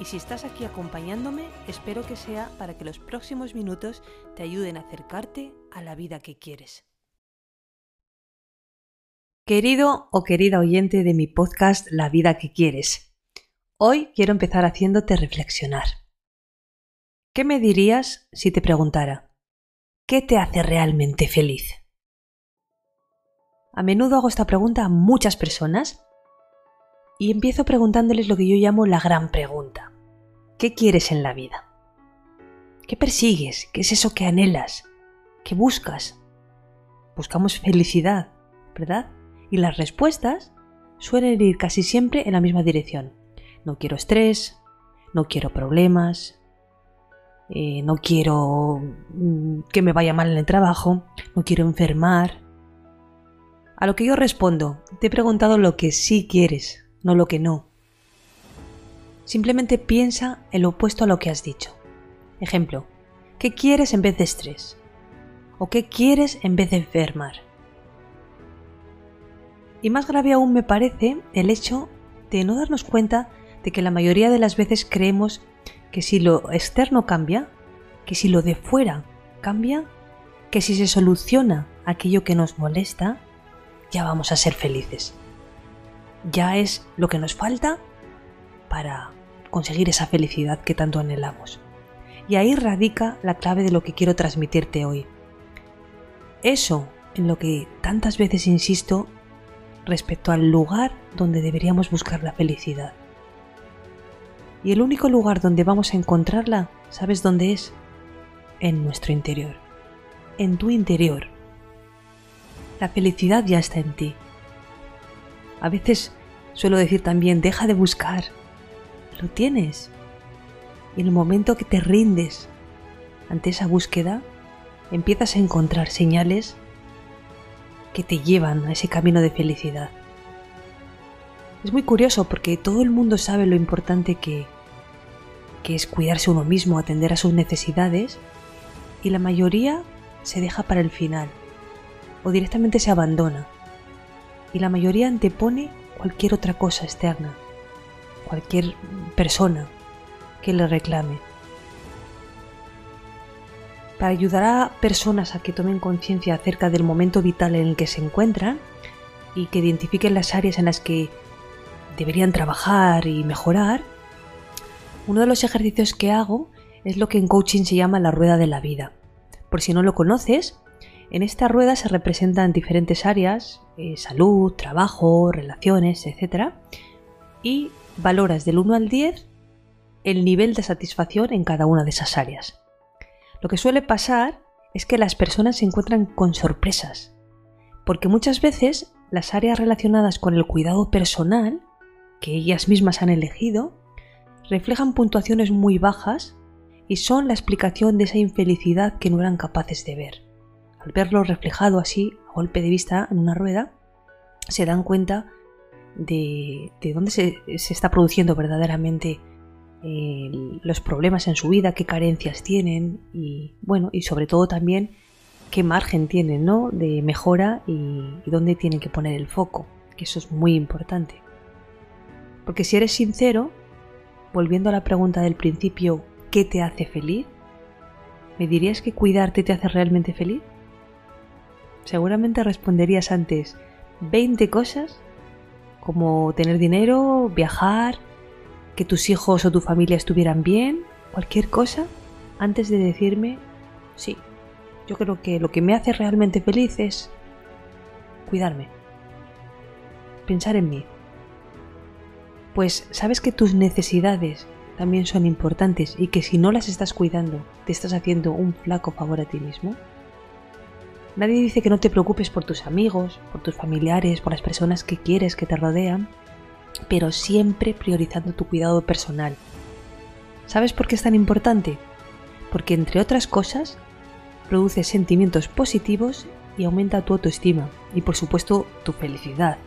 y si estás aquí acompañándome, espero que sea para que los próximos minutos te ayuden a acercarte a la vida que quieres. Querido o querida oyente de mi podcast La vida que quieres, hoy quiero empezar haciéndote reflexionar. ¿Qué me dirías si te preguntara, ¿qué te hace realmente feliz? A menudo hago esta pregunta a muchas personas y empiezo preguntándoles lo que yo llamo la gran pregunta. ¿Qué quieres en la vida? ¿Qué persigues? ¿Qué es eso que anhelas? ¿Qué buscas? Buscamos felicidad, ¿verdad? Y las respuestas suelen ir casi siempre en la misma dirección. No quiero estrés, no quiero problemas, eh, no quiero mm, que me vaya mal en el trabajo, no quiero enfermar. A lo que yo respondo, te he preguntado lo que sí quieres, no lo que no. Simplemente piensa el opuesto a lo que has dicho. Ejemplo, ¿qué quieres en vez de estrés? ¿O qué quieres en vez de enfermar? Y más grave aún me parece el hecho de no darnos cuenta de que la mayoría de las veces creemos que si lo externo cambia, que si lo de fuera cambia, que si se soluciona aquello que nos molesta, ya vamos a ser felices ya es lo que nos falta para conseguir esa felicidad que tanto anhelamos. Y ahí radica la clave de lo que quiero transmitirte hoy. Eso en lo que tantas veces insisto respecto al lugar donde deberíamos buscar la felicidad. Y el único lugar donde vamos a encontrarla, ¿sabes dónde es? En nuestro interior. En tu interior. La felicidad ya está en ti. A veces suelo decir también, deja de buscar. Lo tienes. Y en el momento que te rindes ante esa búsqueda, empiezas a encontrar señales que te llevan a ese camino de felicidad. Es muy curioso porque todo el mundo sabe lo importante que, que es cuidarse uno mismo, atender a sus necesidades, y la mayoría se deja para el final, o directamente se abandona y la mayoría antepone cualquier otra cosa externa, cualquier persona que le reclame. Para ayudar a personas a que tomen conciencia acerca del momento vital en el que se encuentran y que identifiquen las áreas en las que deberían trabajar y mejorar, uno de los ejercicios que hago es lo que en coaching se llama la rueda de la vida. Por si no lo conoces, en esta rueda se representan diferentes áreas, eh, salud, trabajo, relaciones, etc. Y valoras del 1 al 10 el nivel de satisfacción en cada una de esas áreas. Lo que suele pasar es que las personas se encuentran con sorpresas, porque muchas veces las áreas relacionadas con el cuidado personal, que ellas mismas han elegido, reflejan puntuaciones muy bajas y son la explicación de esa infelicidad que no eran capaces de ver verlo reflejado así, a golpe de vista, en una rueda, se dan cuenta de, dónde se, está produciendo verdaderamente eh, los problemas en su vida, qué carencias tienen y, bueno, y sobre todo también qué margen tienen ¿no? de mejora y, y dónde tienen que poner el foco, que eso es muy importante. Porque si eres sincero, volviendo a la pregunta del principio, ¿qué te hace feliz? ¿Me dirías que cuidarte te hace realmente feliz? Seguramente responderías antes 20 cosas como tener dinero, viajar, que tus hijos o tu familia estuvieran bien, cualquier cosa, antes de decirme, sí, yo creo que lo que me hace realmente feliz es cuidarme, pensar en mí. Pues sabes que tus necesidades también son importantes y que si no las estás cuidando, te estás haciendo un flaco favor a ti mismo. Nadie dice que no te preocupes por tus amigos, por tus familiares, por las personas que quieres que te rodean, pero siempre priorizando tu cuidado personal. ¿Sabes por qué es tan importante? porque entre otras cosas produce sentimientos positivos y aumenta tu autoestima y por supuesto tu felicidad.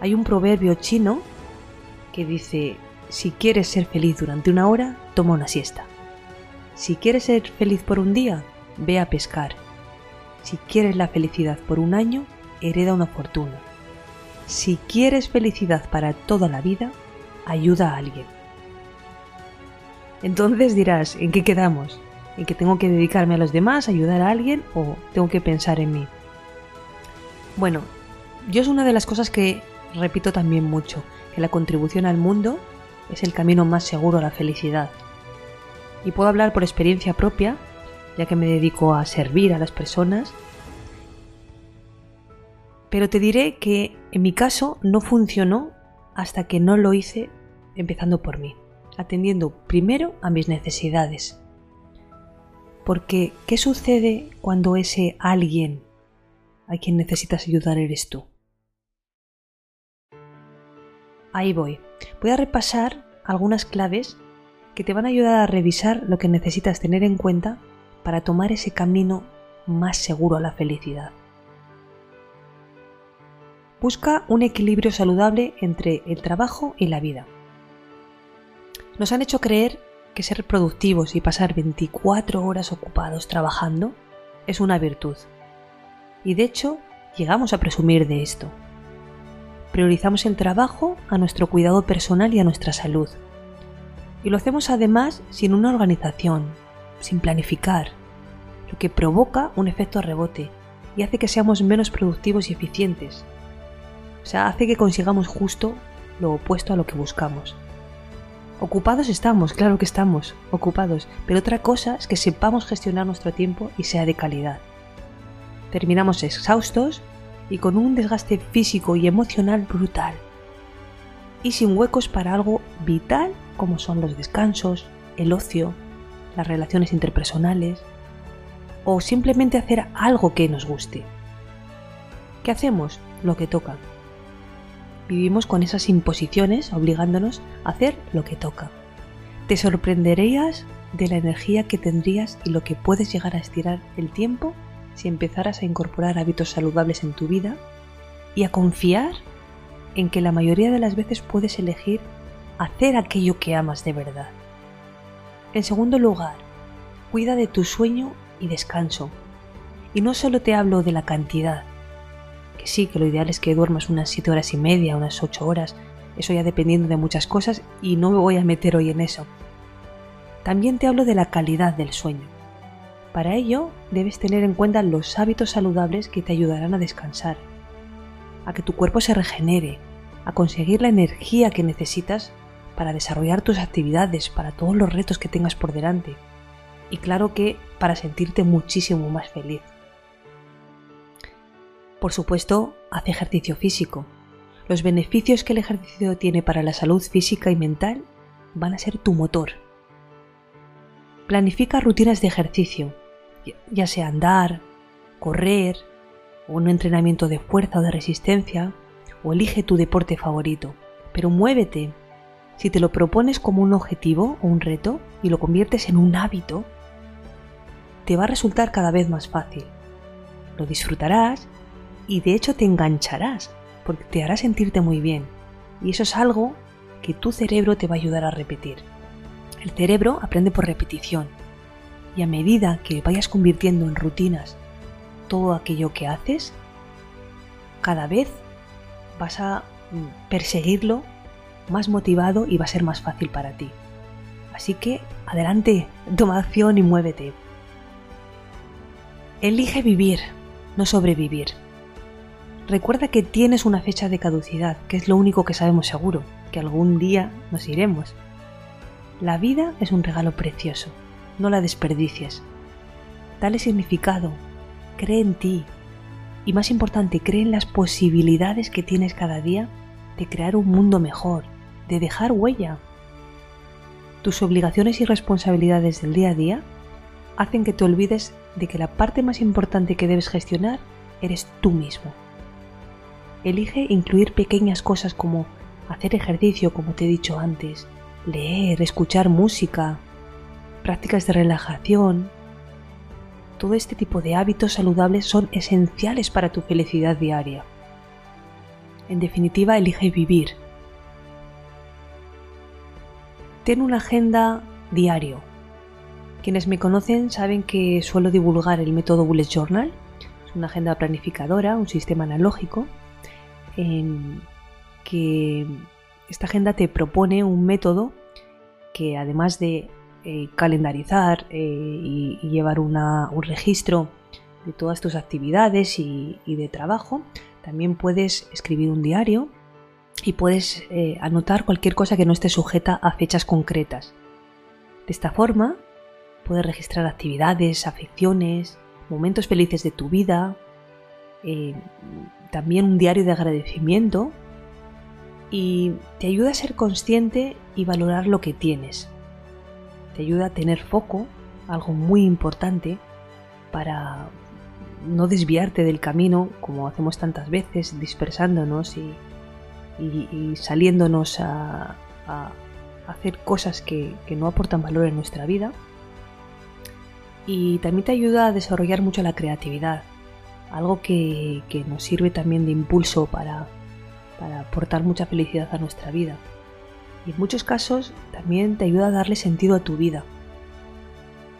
Hay un proverbio chino que dice, si quieres ser feliz durante una hora, toma una siesta. Si quieres ser feliz por un día, ve a pescar. Si quieres la felicidad por un año, hereda una fortuna. Si quieres felicidad para toda la vida, ayuda a alguien. Entonces dirás, ¿en qué quedamos? ¿En que tengo que dedicarme a los demás, ayudar a alguien o tengo que pensar en mí? Bueno, yo es una de las cosas que repito también mucho, que la contribución al mundo es el camino más seguro a la felicidad. Y puedo hablar por experiencia propia, ya que me dedico a servir a las personas. Pero te diré que en mi caso no funcionó hasta que no lo hice empezando por mí, atendiendo primero a mis necesidades. Porque, ¿qué sucede cuando ese alguien a quien necesitas ayudar eres tú? Ahí voy. Voy a repasar algunas claves que te van a ayudar a revisar lo que necesitas tener en cuenta para tomar ese camino más seguro a la felicidad. Busca un equilibrio saludable entre el trabajo y la vida. Nos han hecho creer que ser productivos y pasar 24 horas ocupados trabajando es una virtud. Y de hecho, llegamos a presumir de esto priorizamos el trabajo a nuestro cuidado personal y a nuestra salud. Y lo hacemos además sin una organización, sin planificar, lo que provoca un efecto rebote y hace que seamos menos productivos y eficientes. O sea, hace que consigamos justo lo opuesto a lo que buscamos. Ocupados estamos, claro que estamos, ocupados, pero otra cosa es que sepamos gestionar nuestro tiempo y sea de calidad. Terminamos exhaustos y con un desgaste físico y emocional brutal. Y sin huecos para algo vital como son los descansos, el ocio, las relaciones interpersonales o simplemente hacer algo que nos guste. ¿Qué hacemos? Lo que toca. Vivimos con esas imposiciones obligándonos a hacer lo que toca. Te sorprenderías de la energía que tendrías y lo que puedes llegar a estirar el tiempo si empezaras a incorporar hábitos saludables en tu vida y a confiar en que la mayoría de las veces puedes elegir hacer aquello que amas de verdad. En segundo lugar, cuida de tu sueño y descanso. Y no solo te hablo de la cantidad, que sí, que lo ideal es que duermas unas 7 horas y media, unas 8 horas, eso ya dependiendo de muchas cosas y no me voy a meter hoy en eso. También te hablo de la calidad del sueño. Para ello, debes tener en cuenta los hábitos saludables que te ayudarán a descansar, a que tu cuerpo se regenere, a conseguir la energía que necesitas para desarrollar tus actividades, para todos los retos que tengas por delante. Y claro que para sentirte muchísimo más feliz. Por supuesto, haz ejercicio físico. Los beneficios que el ejercicio tiene para la salud física y mental van a ser tu motor. Planifica rutinas de ejercicio, ya sea andar, correr, o un entrenamiento de fuerza o de resistencia, o elige tu deporte favorito. Pero muévete. Si te lo propones como un objetivo o un reto y lo conviertes en un hábito, te va a resultar cada vez más fácil. Lo disfrutarás y de hecho te engancharás porque te hará sentirte muy bien. Y eso es algo que tu cerebro te va a ayudar a repetir. El cerebro aprende por repetición y a medida que vayas convirtiendo en rutinas todo aquello que haces, cada vez vas a mm, perseguirlo más motivado y va a ser más fácil para ti. Así que adelante, toma acción y muévete. Elige vivir, no sobrevivir. Recuerda que tienes una fecha de caducidad, que es lo único que sabemos seguro, que algún día nos iremos. La vida es un regalo precioso no la desperdicies. Dale significado, cree en ti y más importante, cree en las posibilidades que tienes cada día de crear un mundo mejor, de dejar huella. Tus obligaciones y responsabilidades del día a día hacen que te olvides de que la parte más importante que debes gestionar eres tú mismo. Elige incluir pequeñas cosas como hacer ejercicio, como te he dicho antes, leer, escuchar música, prácticas de relajación, todo este tipo de hábitos saludables son esenciales para tu felicidad diaria. En definitiva, elige vivir. Ten una agenda diario. Quienes me conocen saben que suelo divulgar el método Bullet Journal. Es una agenda planificadora, un sistema analógico, en que esta agenda te propone un método que además de eh, calendarizar eh, y, llevar un registro de todas tus actividades y, de trabajo, también puedes escribir un diario y puedes eh, anotar cualquier cosa que no esté sujeta a fechas concretas. De esta forma, puedes registrar actividades, afecciones, momentos felices de tu vida, también un diario de agradecimiento y te ayuda a ser consciente y valorar lo que tienes te ayuda a tener foco, algo muy importante para no desviarte del camino como hacemos tantas veces, dispersándonos y, saliéndonos a, hacer cosas que, no aportan valor en nuestra vida. Y también te ayuda a desarrollar mucho la creatividad, algo que, nos sirve también de impulso para aportar mucha felicidad a nuestra vida y en muchos casos también te ayuda a darle sentido a tu vida.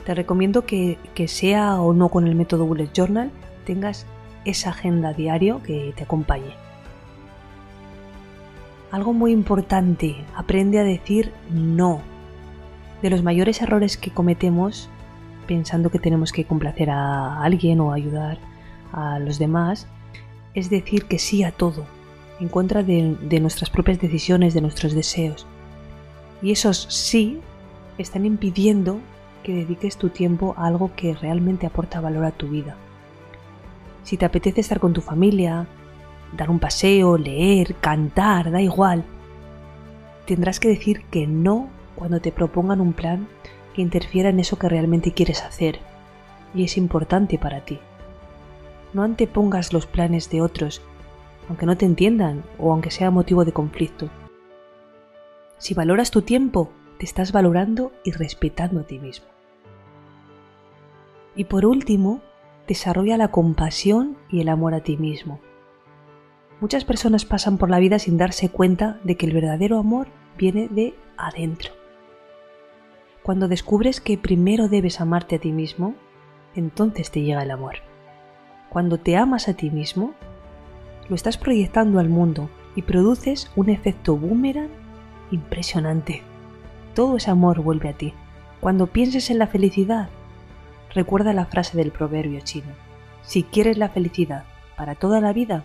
Te recomiendo que, sea o no con el método Bullet Journal, tengas esa agenda diario que te acompañe. Algo muy importante, aprende a decir no. De los mayores errores que cometemos pensando que tenemos que complacer a alguien o ayudar a los demás, es decir que sí a todo, en contra de nuestras propias decisiones, de nuestros deseos. Y esos sí están impidiendo que dediques tu tiempo a algo que realmente aporta valor a tu vida. Si te apetece estar con tu familia, dar un paseo, leer, cantar, da igual, tendrás que decir que no cuando te propongan un plan que interfiera en eso que realmente quieres hacer y es importante para ti. No antepongas los planes de otros, aunque no te entiendan o aunque sea motivo de conflicto. Si valoras tu tiempo, te estás valorando y respetando a ti mismo. Y por último, desarrolla la compasión y el amor a ti mismo. Muchas personas pasan por la vida sin darse cuenta de que el verdadero amor viene de adentro. Cuando descubres que primero debes amarte a ti mismo, entonces te llega el amor. Cuando te amas a ti mismo, lo estás proyectando al mundo y produces un efecto boomerang impresionante. Todo ese amor vuelve a ti. Cuando pienses en la felicidad, recuerda la frase del proverbio chino. Si quieres la felicidad para toda la vida,